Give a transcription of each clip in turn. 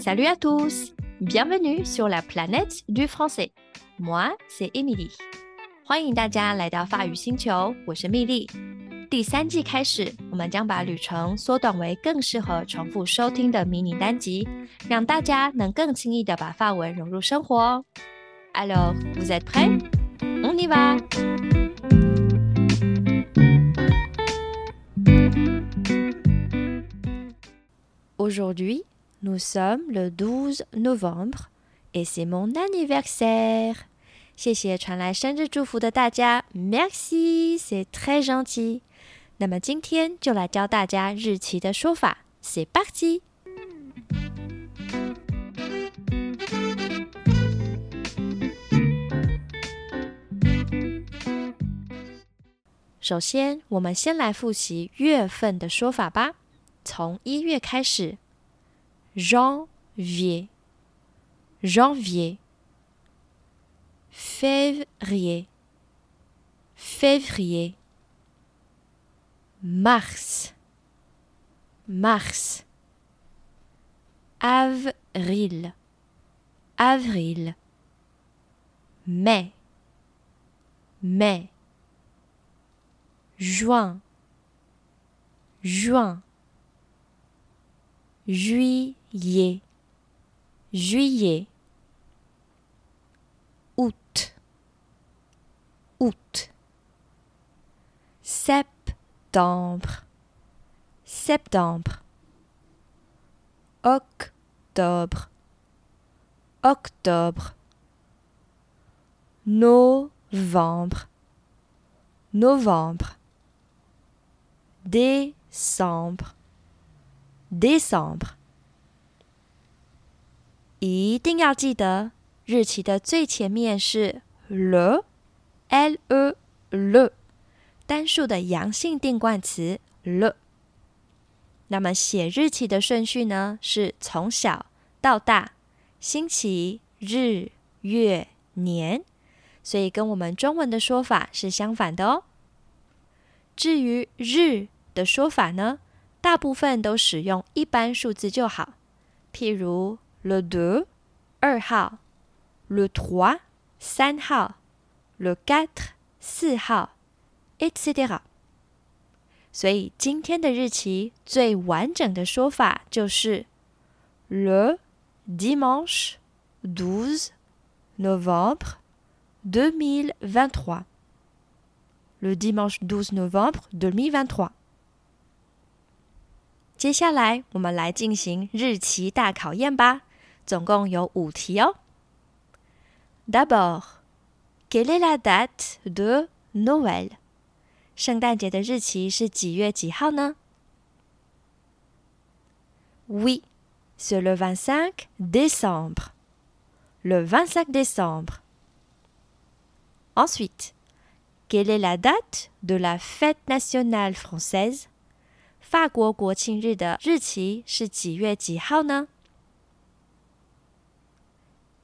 Salut à tous, bienvenue sur la planète du français. Moi, c'est Emily. 欢迎大家来到法语星球，我是蜜莉。第三季开始，我们将把旅程缩短为更适合重复收听的迷你单集，让大家能更轻易的把法文融入生活。Alors, vous êtes prêts? On y va! Aujourd'hui, nous sommes le 12 novembre et c'est mon anniversaire. 谢谢传来生日祝福的大家，Merci，c'est très gentil。那么今天就来教大家日期的说法，C'est parti。首先，我们先来复习月份的说法吧。从一月开始，janvier，janvier。février, février, mars, mars, avril, avril, mai, mai, juin, juin, juillet, juillet, août, septembre, septembre, octobre, octobre, novembre, novembre, décembre, décembre. 一定要记得，日期的最前面是 le。l e le 单数的阳性定冠词 le。那么写日期的顺序呢？是从小到大，星期、日、月、年，所以跟我们中文的说法是相反的哦。至于日的说法呢，大部分都使用一般数字就好，譬如 le deux 二号，le trois 三号。le quatre 四号，etc. 所以今天的日期最完整的说法就是 le dimanche douze novembre deux mille vingt-trois. Le dimanche douze novembre deux mille vingt-trois. 接下来我们来进行日期大考验吧，总共有五题哦。D'abord Quelle est la date de Noël？圣诞节的日期是几月几号呢？Oui, c'est le vingt-cinq décembre. Le vingt-cinq décembre. Ensuite, quelle est la date de la fête nationale française？ 法国国庆日的日期是几月几号呢？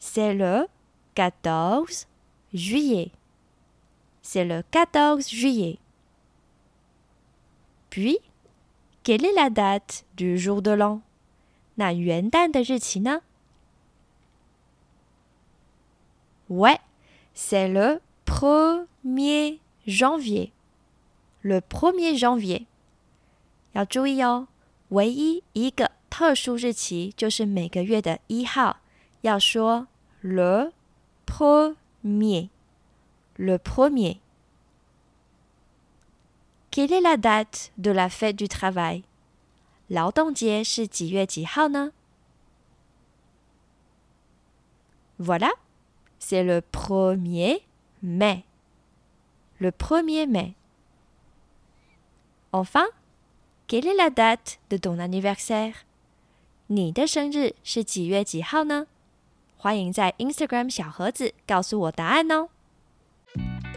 C'est le quatorze juillet. C'est le 14 juillet. Puis, quelle est la date du jour de l'an? Ouais, c'est le 1er janvier. Le 1er janvier. 要注意哦，唯一一个特殊日期就是每个月的一号，要说 le premier. Le premier. Quelle est la date de la fête du travail? Voilà, c'est le 1er mai. Le 1er mai. Enfin, quelle est la date de ton anniversaire? 你的生日是几月几号呢？欢迎在 Instagram 小盒子告诉我答案哦。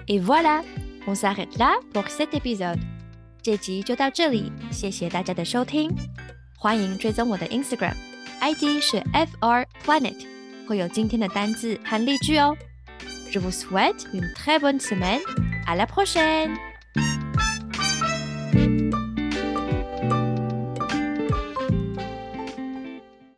Et voilà, on s'arrête là pour cet épisode。这集就到这里，谢谢大家的收听。欢迎追踪我的 Instagram，ID 是 FR Planet，会有今天的单字和例句哦。Je vous souhaite une très bonne semaine. À la prochaine!